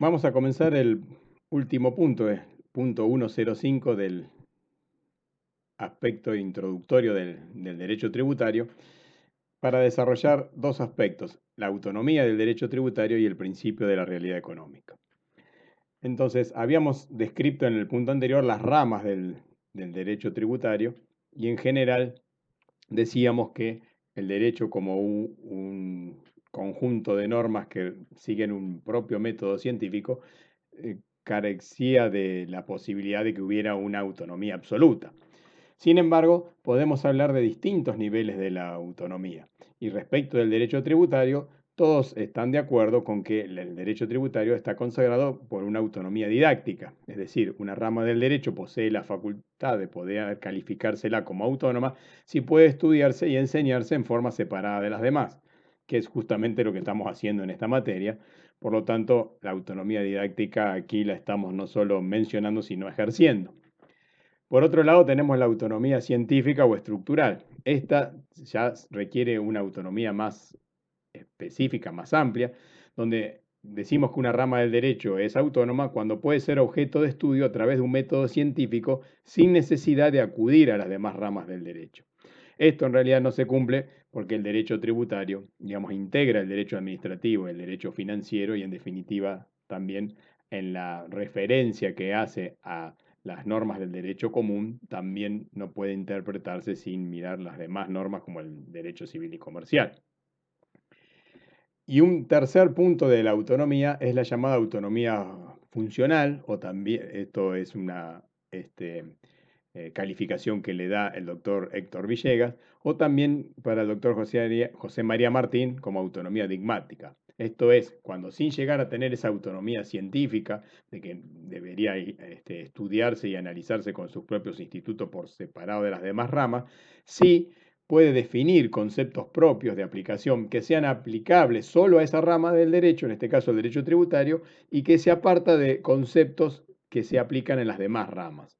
Vamos a comenzar el último punto, el punto 105 del aspecto introductorio del, derecho tributario, para desarrollar dos aspectos, la autonomía del derecho tributario y el principio de la realidad económica. Entonces, habíamos descrito en el punto anterior las ramas del derecho tributario y en general decíamos que el derecho como un, conjunto de normas que siguen un propio método científico eh, carecía de la posibilidad de que hubiera una autonomía absoluta. Sin embargo, podemos hablar de distintos niveles de la autonomía. Y respecto del derecho tributario, todos están de acuerdo con que el derecho tributario está consagrado por una autonomía didáctica, es decir, una rama del derecho posee la facultad de poder calificársela como autónoma si puede estudiarse y enseñarse en forma separada de las demás, que es justamente lo que estamos haciendo en esta materia. Por lo tanto, la autonomía didáctica aquí la estamos no solo mencionando, sino ejerciendo. Por otro lado, tenemos la autonomía científica o estructural. Esta ya requiere una autonomía más específica, más amplia, donde decimos que una rama del derecho es autónoma cuando puede ser objeto de estudio a través de un método científico sin necesidad de acudir a las demás ramas del derecho. Esto en realidad no se cumple porque el derecho tributario, digamos, integra el derecho administrativo, el derecho financiero y en definitiva también en la referencia que hace a las normas del derecho común, también no puede interpretarse sin mirar las demás normas como el derecho civil y comercial. Y un tercer punto de la autonomía es la llamada autonomía funcional, o también, esto es una este, eh, calificación que le da el doctor Héctor Villegas, o también para el doctor José, María Martín como autonomía digmática. Esto es, cuando sin llegar a tener esa autonomía científica, de que debería este, estudiarse y analizarse con sus propios institutos por separado de las demás ramas, sí puede definir conceptos propios de aplicación que sean aplicables solo a esa rama del derecho, en este caso el derecho tributario, y que se aparta de conceptos que se aplican en las demás ramas.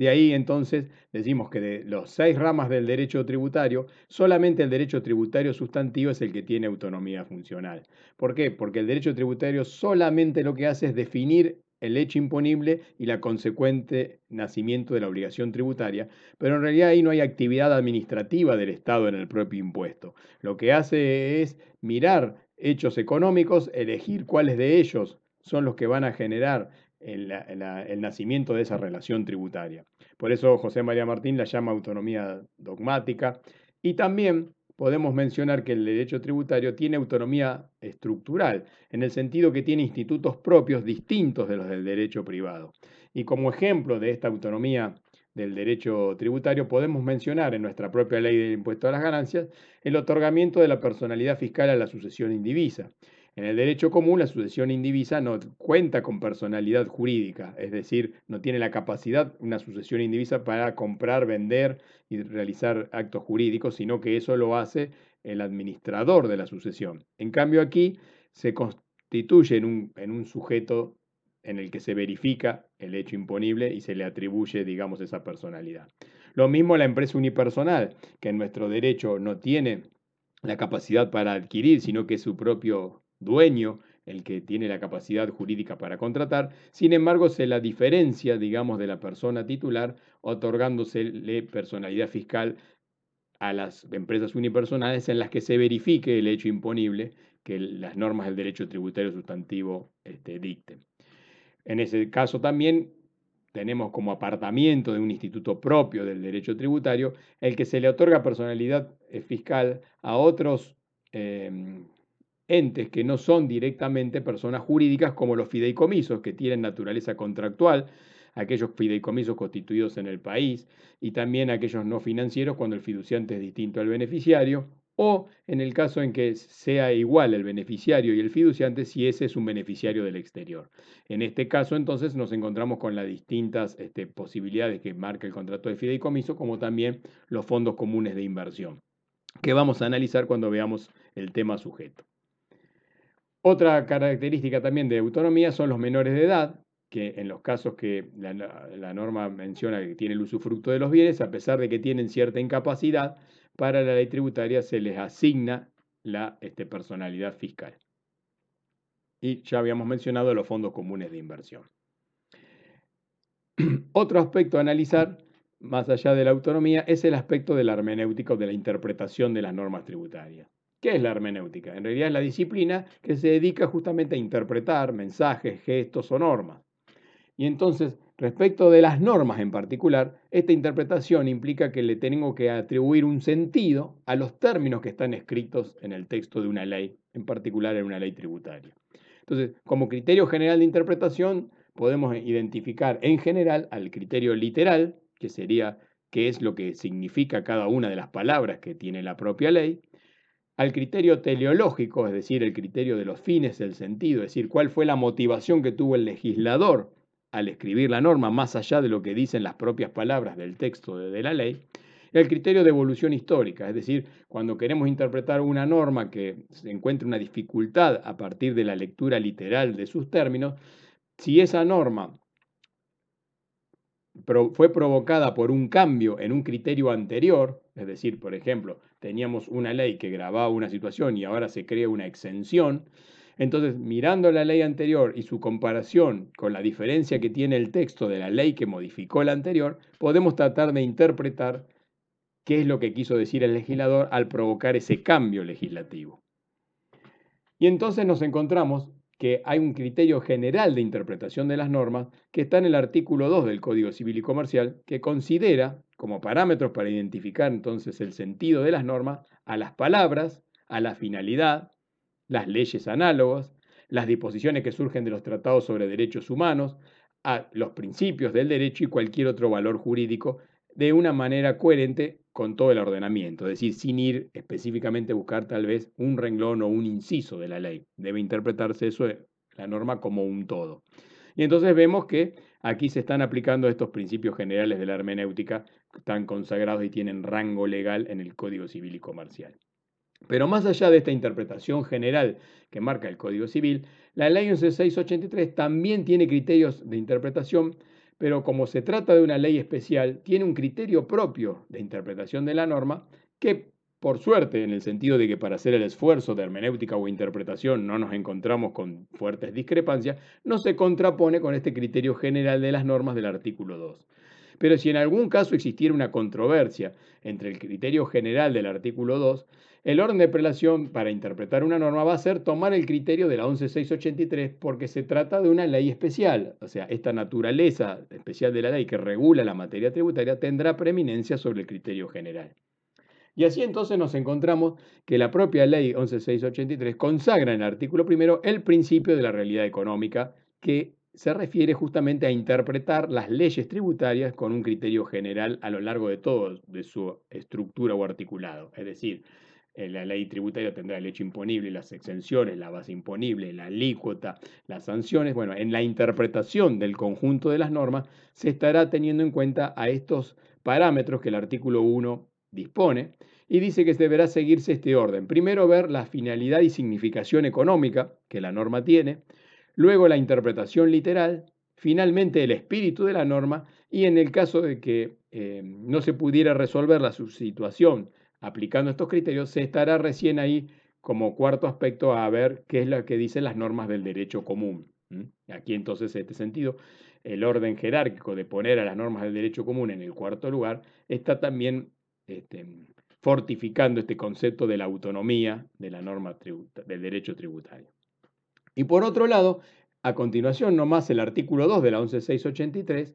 De ahí entonces decimos que de los seis ramas del derecho tributario, solamente el derecho tributario sustantivo es el que tiene autonomía funcional. ¿Por qué? Porque el derecho tributario solamente lo que hace es definir el hecho imponible y la consecuente nacimiento de la obligación tributaria, pero en realidad ahí no hay actividad administrativa del Estado en el propio impuesto. Lo que hace es mirar hechos económicos, elegir cuáles de ellos son los que van a generar el, el, nacimiento de esa relación tributaria. Por eso José María Martín la llama autonomía dogmática y también podemos mencionar que el derecho tributario tiene autonomía estructural, en el sentido que tiene institutos propios distintos de los del derecho privado. Y como ejemplo de esta autonomía del derecho tributario podemos mencionar en nuestra propia ley del impuesto a las ganancias el otorgamiento de la personalidad fiscal a la sucesión indivisa. En el derecho común, la sucesión indivisa no cuenta con personalidad jurídica, es decir, no tiene la capacidad una sucesión indivisa para comprar, vender y realizar actos jurídicos, sino que eso lo hace el administrador de la sucesión. En cambio, aquí se constituye en un, en un sujeto en el que se verifica el hecho imponible y se le atribuye, digamos, esa personalidad. Lo mismo la empresa unipersonal, que en nuestro derecho no tiene la capacidad para adquirir, sino que es su propio dueño el que tiene la capacidad jurídica para contratar, sin embargo se la diferencia, digamos, de la persona titular, otorgándosele personalidad fiscal a las empresas unipersonales en las que se verifique el hecho imponible que las normas del derecho tributario sustantivo este, dicten. En ese caso también tenemos como apartamiento de un instituto propio del derecho tributario el que se le otorga personalidad eh, fiscal a otros em, entes que no son directamente personas jurídicas como los fideicomisos, que tienen naturaleza contractual, aquellos fideicomisos constituidos en el país y también aquellos no financieros cuando el fiduciante es distinto al beneficiario, o en el caso en que sea igual el beneficiario y el fiduciante si ese es un beneficiario del exterior. En este caso entonces nos encontramos con las distintas este, posibilidades que marca el contrato de fideicomiso, como también los fondos comunes de inversión, que vamos a analizar cuando veamos el tema sujeto. Otra característica también de autonomía son los menores de edad, que en los casos que la, norma menciona que tiene el usufructo de los bienes, a pesar de que tienen cierta incapacidad, para la ley tributaria se les asigna la este, personalidad fiscal. y ya habíamos mencionado los fondos comunes de inversión. Otro aspecto a analizar, más allá de la autonomía, es el aspecto de la hermenéutica o de la interpretación de las normas tributarias. ¿Qué es la hermenéutica? En realidad es la disciplina que se dedica justamente a interpretar mensajes, gestos o normas. Y entonces, respecto de las normas en particular, esta interpretación implica que le tengo que atribuir un sentido a los términos que están escritos en el texto de una ley, en particular en una ley tributaria. Entonces, como criterio general de interpretación, podemos identificar en general al criterio literal, que sería qué es lo que significa cada una de las palabras que tiene la propia ley, al criterio teleológico, es decir, el criterio de los fines del sentido, es decir, cuál fue la motivación que tuvo el legislador al escribir la norma más allá de lo que dicen las propias palabras del texto de, la ley, al criterio de evolución histórica, es decir, cuando queremos interpretar una norma que se encuentre una dificultad a partir de la lectura literal de sus términos, si esa norma fue provocada por un cambio en un criterio anterior, es decir, por ejemplo, teníamos una ley que grababa una situación y ahora se crea una exención, entonces mirando la ley anterior y su comparación con la diferencia que tiene el texto de la ley que modificó la anterior, podemos tratar de interpretar qué es lo que quiso decir el legislador al provocar ese cambio legislativo. Y entonces nos encontramos que hay un criterio general de interpretación de las normas que está en el artículo 2 del Código Civil y Comercial, que considera como parámetros para identificar entonces el sentido de las normas a las palabras, a la finalidad, las leyes análogas, las disposiciones que surgen de los tratados sobre derechos humanos, a los principios del derecho y cualquier otro valor jurídico de una manera coherente con todo el ordenamiento, es decir, sin ir específicamente a buscar tal vez un renglón o un inciso de la ley. Debe interpretarse eso, eh, la norma, como un todo. Y entonces vemos que aquí se están aplicando estos principios generales de la hermenéutica, están consagrados y tienen rango legal en el Código Civil y Comercial. Pero más allá de esta interpretación general que marca el Código Civil, la Ley 11683 también tiene criterios de interpretación pero como se trata de una ley especial, tiene un criterio propio de interpretación de la norma que, por suerte, en el sentido de que para hacer el esfuerzo de hermenéutica o interpretación no nos encontramos con fuertes discrepancias, no se contrapone con este criterio general de las normas del artículo 2. Pero si en algún caso existiera una controversia entre el criterio general del artículo 2, el orden de prelación para interpretar una norma va a ser tomar el criterio de la 11683 porque se trata de una ley especial. O sea, esta naturaleza especial de la ley que regula la materia tributaria tendrá preeminencia sobre el criterio general. Y así entonces nos encontramos que la propia ley 11683 consagra en el artículo primero el principio de la realidad económica que se refiere justamente a interpretar las leyes tributarias con un criterio general a lo largo de todo de su estructura o articulado. Es decir, eh, la ley tributaria tendrá el hecho imponible, las exenciones, la base imponible, la alícuota, las sanciones. Bueno, en la interpretación del conjunto de las normas se estará teniendo en cuenta a estos parámetros que el artículo 1 dispone y dice que deberá seguirse este orden. Primero ver la finalidad y significación económica que la norma tiene, luego la interpretación literal, finalmente el espíritu de la norma y en el caso de que eh, no se pudiera resolver la situación aplicando estos criterios, se estará recién ahí como cuarto aspecto a ver qué es lo que dicen las normas del derecho común. Aquí entonces, en este sentido, el orden jerárquico de poner a las normas del derecho común en el cuarto lugar está también este, fortificando este concepto de la autonomía de la norma del derecho tributario. Y por otro lado, a continuación, nomás el artículo 2 de la 11683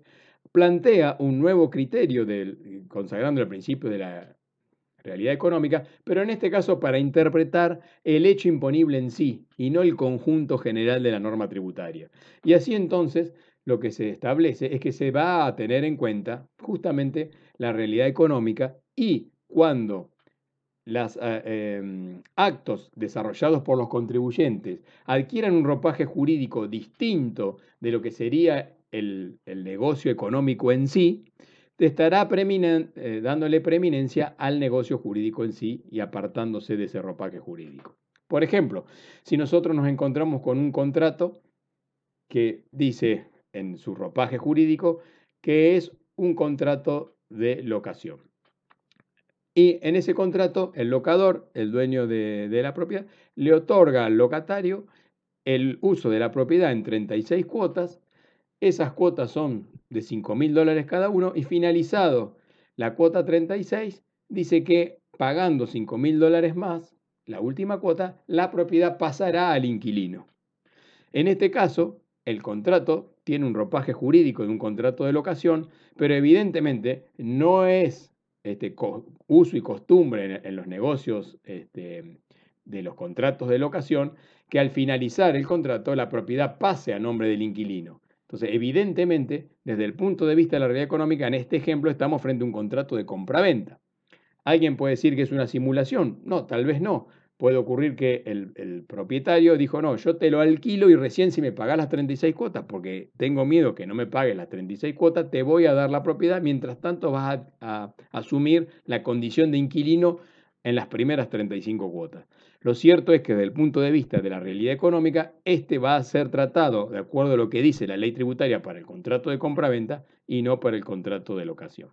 plantea un nuevo criterio del, consagrando el principio de la realidad económica, pero en este caso para interpretar el hecho imponible en sí y no el conjunto general de la norma tributaria. Y así entonces lo que se establece es que se va a tener en cuenta justamente la realidad económica y cuando los eh, em, actos desarrollados por los contribuyentes adquieran un ropaje jurídico distinto de lo que sería el, el negocio económico en sí, estará eh, dándole preeminencia al negocio jurídico en sí y apartándose de ese ropaje jurídico. Por ejemplo, si nosotros nos encontramos con un contrato que dice en su ropaje jurídico que es un contrato de locación. Y en ese contrato, el locador, el dueño de, de la propiedad, le otorga al locatario el uso de la propiedad en 36 cuotas. Esas cuotas son de 5 mil dólares cada uno y finalizado la cuota 36, dice que pagando 5 mil dólares más, la última cuota, la propiedad pasará al inquilino. En este caso, el contrato tiene un ropaje jurídico de un contrato de locación, pero evidentemente no es este, uso y costumbre en, los negocios este, de los contratos de locación que al finalizar el contrato la propiedad pase a nombre del inquilino. Entonces, evidentemente, desde el punto de vista de la realidad económica, en este ejemplo estamos frente a un contrato de compra-venta. Alguien puede decir que es una simulación. No, tal vez no. Puede ocurrir que el, propietario dijo, no, yo te lo alquilo y recién si me pagas las 36 cuotas, porque tengo miedo que no me pagues las 36 cuotas, te voy a dar la propiedad, mientras tanto vas a asumir la condición de inquilino en las primeras 35 cuotas. Lo cierto es que desde el punto de vista de la realidad económica, este va a ser tratado de acuerdo a lo que dice la ley tributaria para el contrato de compra-venta y no para el contrato de locación.